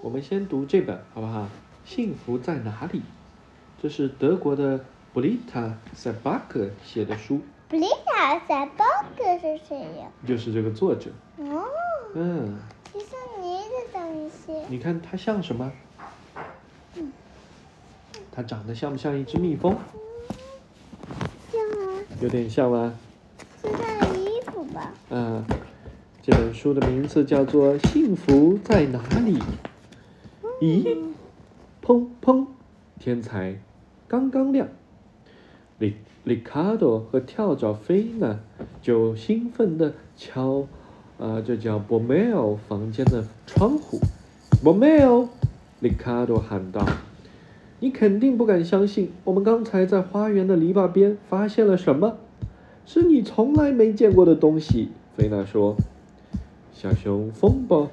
我们先读这本好不好？幸福在哪里？这是德国的布丽塔·塞巴克写的书，布丽塔·塞巴克是谁呀？就是这个作者。哦，嗯，其实你的东西，你看它像什么？它长得像不像一只蜜蜂？像啊，有点像吧？是他的衣服吧？嗯，这本书的名字叫做《幸福在哪里》。咦，砰砰，天才刚刚亮，里里卡多和跳蚤菲呢就兴奋地敲，啊，这叫博梅尔房间的窗户。博梅尔，里卡多喊道：“你肯定不敢相信，我们刚才在花园的篱笆边发现了什么？是你从来没见过的东西。”菲娜说。小熊风暴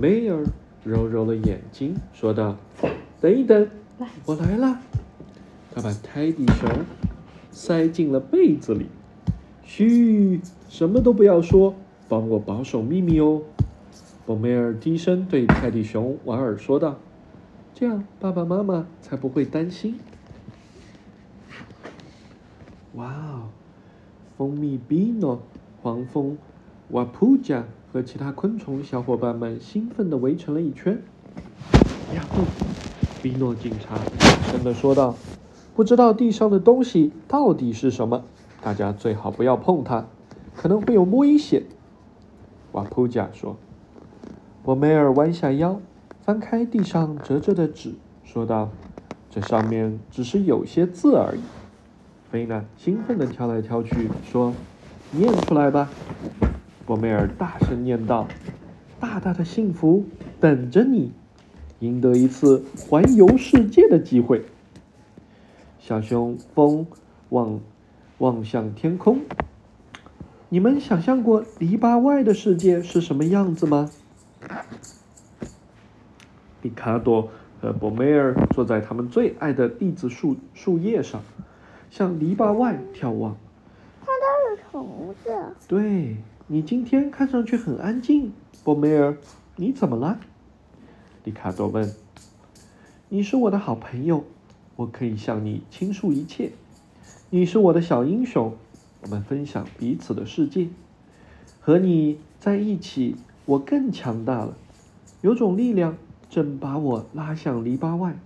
梅尔揉揉了眼睛，说道：“等一等，我来了。”他把泰迪熊塞进了被子里。嘘，什么都不要说，帮我保守秘密哦。博梅尔低声对泰迪熊瓦尔说道：“这样爸爸妈妈才不会担心。”哇哦，蜂蜜比诺、黄蜂瓦普加和其他昆虫小伙伴们兴奋地围成了一圈。呀不！比诺警察大声地说道：“不知道地上的东西到底是什么，大家最好不要碰它，可能会有危险。”瓦普贾说。博梅尔弯下腰，翻开地上折着的纸，说道：“这上面只是有些字而已。”菲娜兴奋地挑来挑去，说：“念出来吧。”博梅尔大声念道：“大大的幸福等着你，赢得一次环游世界的机会。”小熊风望望向天空。你们想象过篱笆外的世界是什么样子吗？里卡多和博梅尔坐在他们最爱的栗子树树叶上，向篱笆外眺望。看到了虫子，对你今天看上去很安静，博梅尔，你怎么了？里卡多问。你是我的好朋友，我可以向你倾诉一切。你是我的小英雄，我们分享彼此的世界。和你在一起，我更强大了。有种力量正把我拉向篱笆外。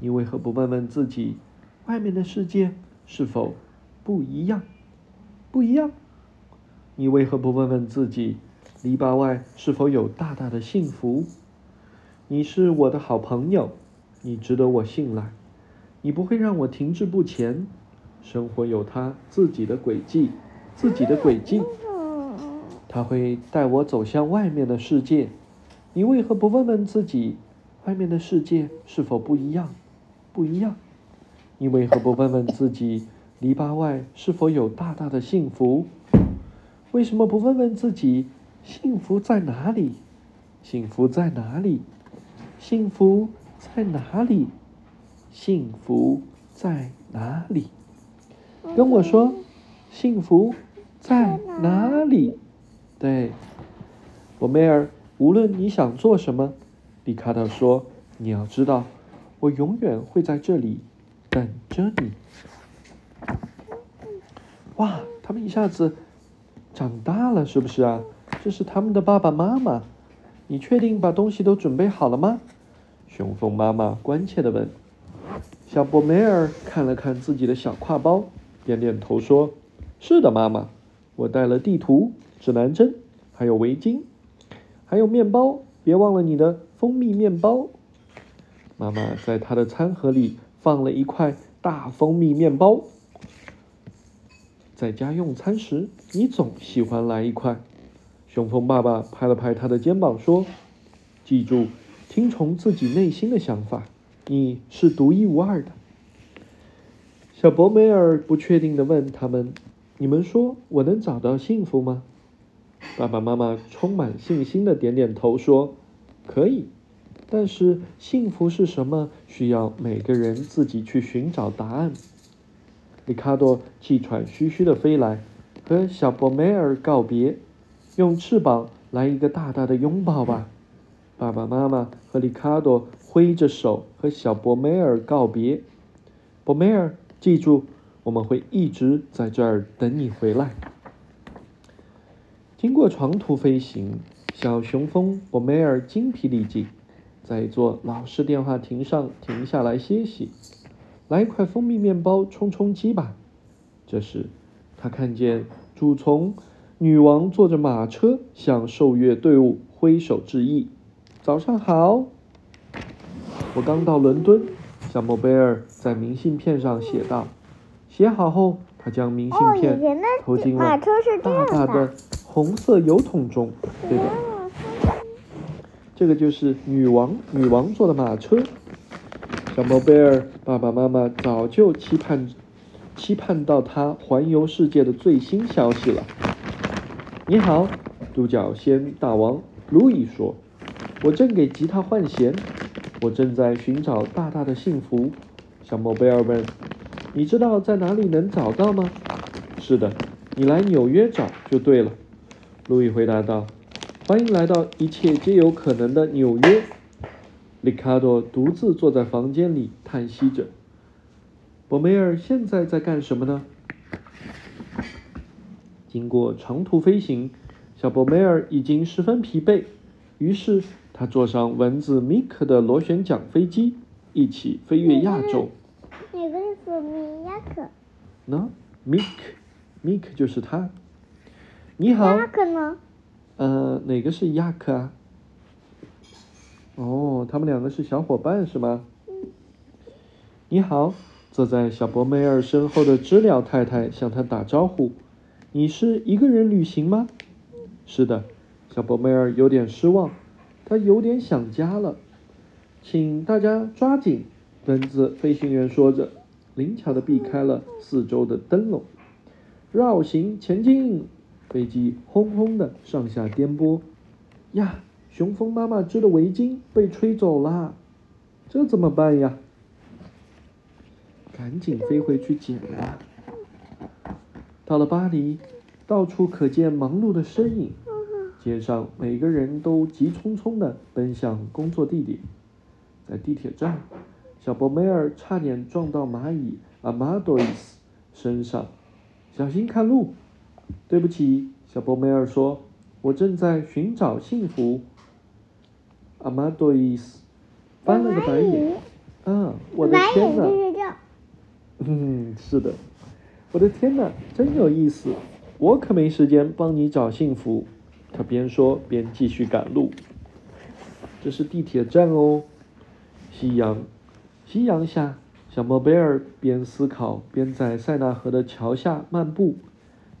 你为何不问问自己，外面的世界是否不一样？不一样。你为何不问问自己，篱笆外是否有大大的幸福？你是我的好朋友，你值得我信赖，你不会让我停滞不前。生活有它自己的轨迹，自己的轨迹，它会带我走向外面的世界。你为何不问问自己，外面的世界是否不一样？不一样。你为何不问问自己，篱笆外是否有大大的幸福？为什么不问问自己，幸福在哪里？幸福在哪里？幸福在哪里？幸福在哪里？跟我说，幸福在哪里？对，博梅尔，无论你想做什么，里卡特说，你要知道，我永远会在这里等着你。哇，他们一下子长大了，是不是啊？这是他们的爸爸妈妈。你确定把东西都准备好了吗？雄蜂妈妈关切地问。小博梅尔看了看自己的小挎包，点点头说：“是的，妈妈，我带了地图、指南针，还有围巾，还有面包。别忘了你的蜂蜜面包。”妈妈在她的餐盒里放了一块大蜂蜜面包。在家用餐时，你总喜欢来一块。雄蜂爸爸拍了拍他的肩膀说：“记住，听从自己内心的想法，你是独一无二的。”小博梅尔不确定地问他们：“你们说我能找到幸福吗？”爸爸妈妈充满信心地点点头说：“可以。”但是幸福是什么？需要每个人自己去寻找答案。里卡多气喘吁吁地飞来，和小博梅尔告别，用翅膀来一个大大的拥抱吧。爸爸妈妈和里卡多挥着手和小博梅尔告别。博梅尔，记住，我们会一直在这儿等你回来。经过长途飞行，小雄蜂博梅尔精疲力尽，在一座老式电话亭上停下来歇息。来一块蜂蜜面包充充饥吧。这时，他看见主从女王坐着马车向受阅队伍挥手致意。早上好，我刚到伦敦。小莫贝尔在明信片上写道。写好后，他将明信片投进了大大的红色油桶中。对的，这个就是女王女王坐的马车。小莫贝尔爸爸妈妈早就期盼，期盼到他环游世界的最新消息了。你好，独角仙大王，路易说：“我正给吉他换弦，我正在寻找大大的幸福。”小莫贝尔问：“你知道在哪里能找到吗？”“是的，你来纽约找就对了。”路易回答道。“欢迎来到一切皆有可能的纽约。”里卡多独自坐在房间里叹息着。博梅尔现在在干什么呢？经过长途飞行，小博梅尔已经十分疲惫，于是他坐上蚊子米克的螺旋桨飞机，一起飞越亚洲。哪个是米亚克？那米克，米克就是他。你好。亚克呢？呃，哪个是亚克啊？哦，他们两个是小伙伴是吗？你好，坐在小博梅尔身后的知了太太向他打招呼。你是一个人旅行吗？是的，小博梅尔有点失望，他有点想家了。请大家抓紧，蚊子飞行员说着，灵巧的避开了四周的灯笼。绕行前进，飞机轰轰的上下颠簸。呀！雄蜂妈妈织的围巾被吹走了，这怎么办呀？赶紧飞回去捡啊！到了巴黎，到处可见忙碌的身影，街上每个人都急匆匆的奔向工作地点。在地铁站，小博梅尔差点撞到蚂蚁阿玛多伊斯身上，小心看路。对不起，小博梅尔说：“我正在寻找幸福。”阿玛多伊斯翻了个白眼，啊，我的天哪！嗯，是的，我的天哪，真有意思。我可没时间帮你找幸福。他边说边继续赶路。这是地铁站哦。夕阳，夕阳下，小莫贝尔边思考边在塞纳河的桥下漫步。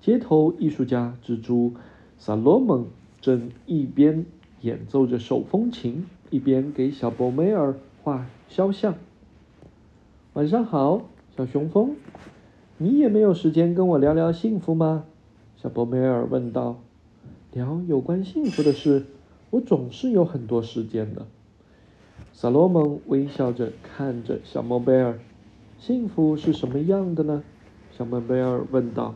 街头艺术家蜘蛛萨罗蒙正一边。演奏着手风琴，一边给小博梅尔画肖像。晚上好，小雄蜂，你也没有时间跟我聊聊幸福吗？小博梅尔问道。聊有关幸福的事，我总是有很多时间的。萨罗蒙微笑着看着小莫贝尔。幸福是什么样的呢？小莫贝尔问道。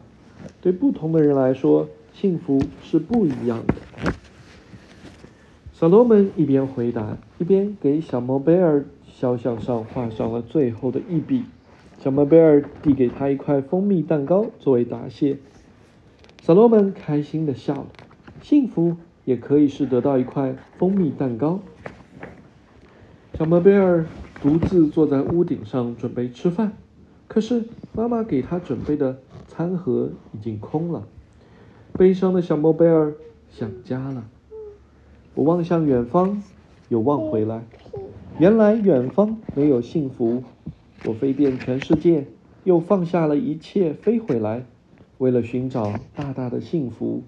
对不同的人来说，幸福是不一样的。萨罗门一边回答，一边给小莫贝尔肖像上画上了最后的一笔。小莫贝尔递给他一块蜂蜜蛋糕作为答谢。萨罗门开心的笑了。幸福也可以是得到一块蜂蜜蛋糕。小莫贝尔独自坐在屋顶上准备吃饭，可是妈妈给他准备的餐盒已经空了。悲伤的小莫贝尔想家了。我望向远方，又望回来。原来远方没有幸福。我飞遍全世界，又放下了一切飞回来，为了寻找大大的幸福，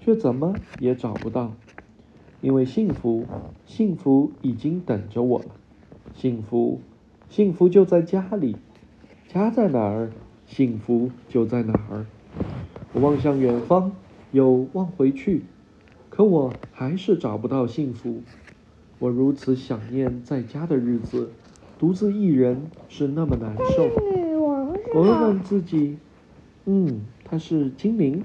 却怎么也找不到。因为幸福，幸福已经等着我了。幸福，幸福就在家里。家在哪儿，幸福就在哪儿。我望向远方，又望回去。可我还是找不到幸福，我如此想念在家的日子，独自一人是那么难受。我问问自己，嗯，他是精灵。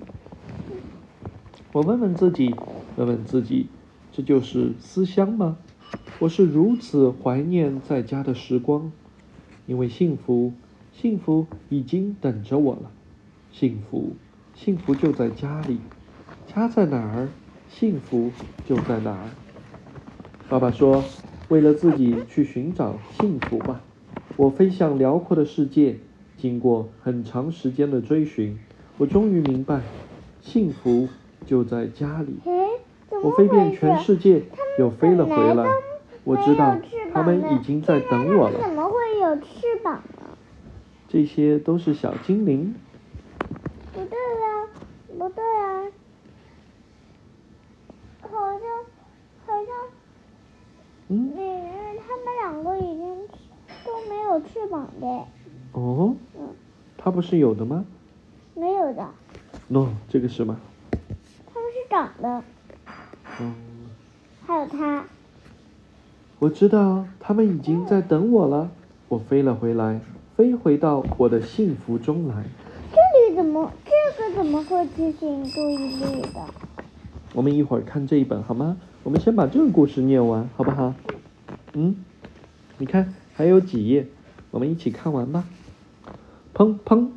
我问问自己，问问自己，这就是思乡吗？我是如此怀念在家的时光，因为幸福，幸福已经等着我了。幸福，幸福就在家里，家在哪儿，幸福就在哪儿。爸爸说：“为了自己去寻找幸福吧。”我飞向辽阔的世界，经过很长时间的追寻，我终于明白，幸福就在家里。我飞遍全世界，又飞了回来。我知道他们已经在等我了。怎么会有翅膀呢？这些都是小精灵。不对啊，不对啊，好像好像，嗯，他们两个已经都没有翅膀的。哦。嗯。它不是有的吗？没有的。喏，这个是吗？它们是长的。嗯。还有它。我知道他们已经在等我了。我飞了回来，飞回到我的幸福中来。这里怎么？这个怎么会提醒注意力的？我们一会儿看这一本好吗？我们先把这个故事念完，好不好？嗯，你看还有几页，我们一起看完吧。砰砰，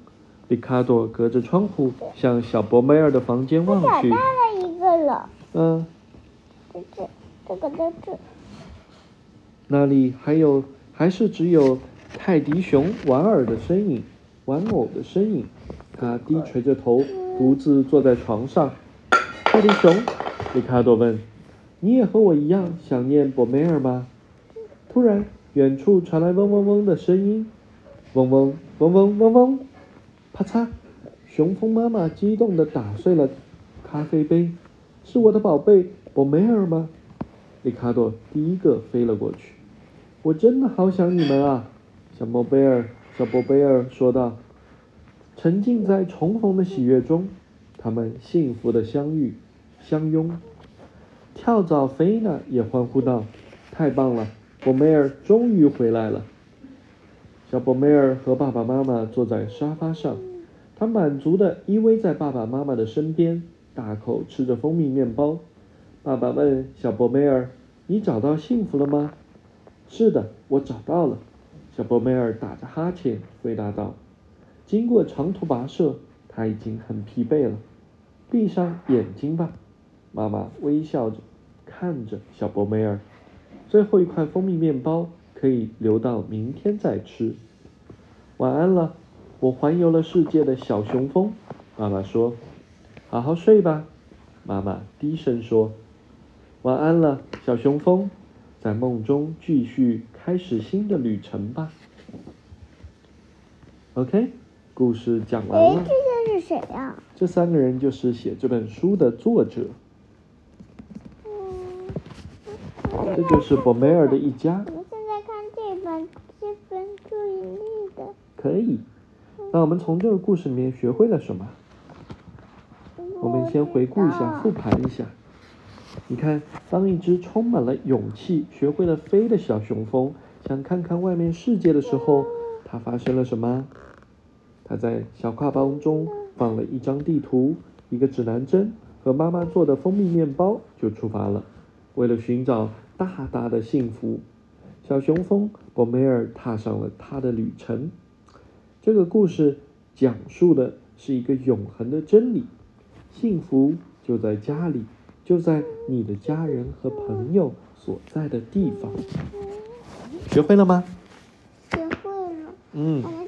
里卡多隔着窗户向小博梅尔的房间望去。找到了一个了。嗯。这这，这个在这。那里还有，还是只有泰迪熊玩偶的身影，玩偶的身影。他低垂着头，独自坐在床上。泰迪熊，里卡多问：“你也和我一样想念博梅尔吗？”突然，远处传来嗡嗡嗡的声音，嗡嗡嗡嗡嗡嗡，啪嚓！雄蜂妈妈激动地打碎了咖啡杯。是我的宝贝博梅尔吗？里卡多第一个飞了过去。我真的好想你们啊，小宝贝尔，小宝贝儿说道。沉浸在重逢的喜悦中，他们幸福的相遇、相拥。跳蚤菲娜也欢呼道：“太棒了，博梅尔终于回来了。”小博梅尔和爸爸妈妈坐在沙发上，他满足的依偎在爸爸妈妈的身边，大口吃着蜂蜜面包。爸爸问小博梅尔：“你找到幸福了吗？”是的，我找到了。小博梅尔打着哈欠回答道：“经过长途跋涉，他已经很疲惫了。闭上眼睛吧。”妈妈微笑着看着小博梅尔。最后一块蜂蜜面包可以留到明天再吃。晚安了，我环游了世界的小雄蜂。妈妈说：“好好睡吧。”妈妈低声说：“晚安了，小雄蜂。”在梦中继续开始新的旅程吧。OK，故事讲完了。哎，这是谁呀？这三个人就是写这本书的作者。嗯。这就是博梅尔的一家。我们现在看这本这本注意力的。可以。那我们从这个故事里面学会了什么？我们先回顾一下，复盘一下。你看，当一只充满了勇气、学会了飞的小雄蜂想看看外面世界的时候，它发生了什么？它在小挎包中放了一张地图、一个指南针和妈妈做的蜂蜜面包，就出发了。为了寻找大大的幸福，小雄蜂博梅尔踏上了他的旅程。这个故事讲述的是一个永恒的真理：幸福就在家里。就在你的家人和朋友所在的地方，学会了吗？学会了。嗯。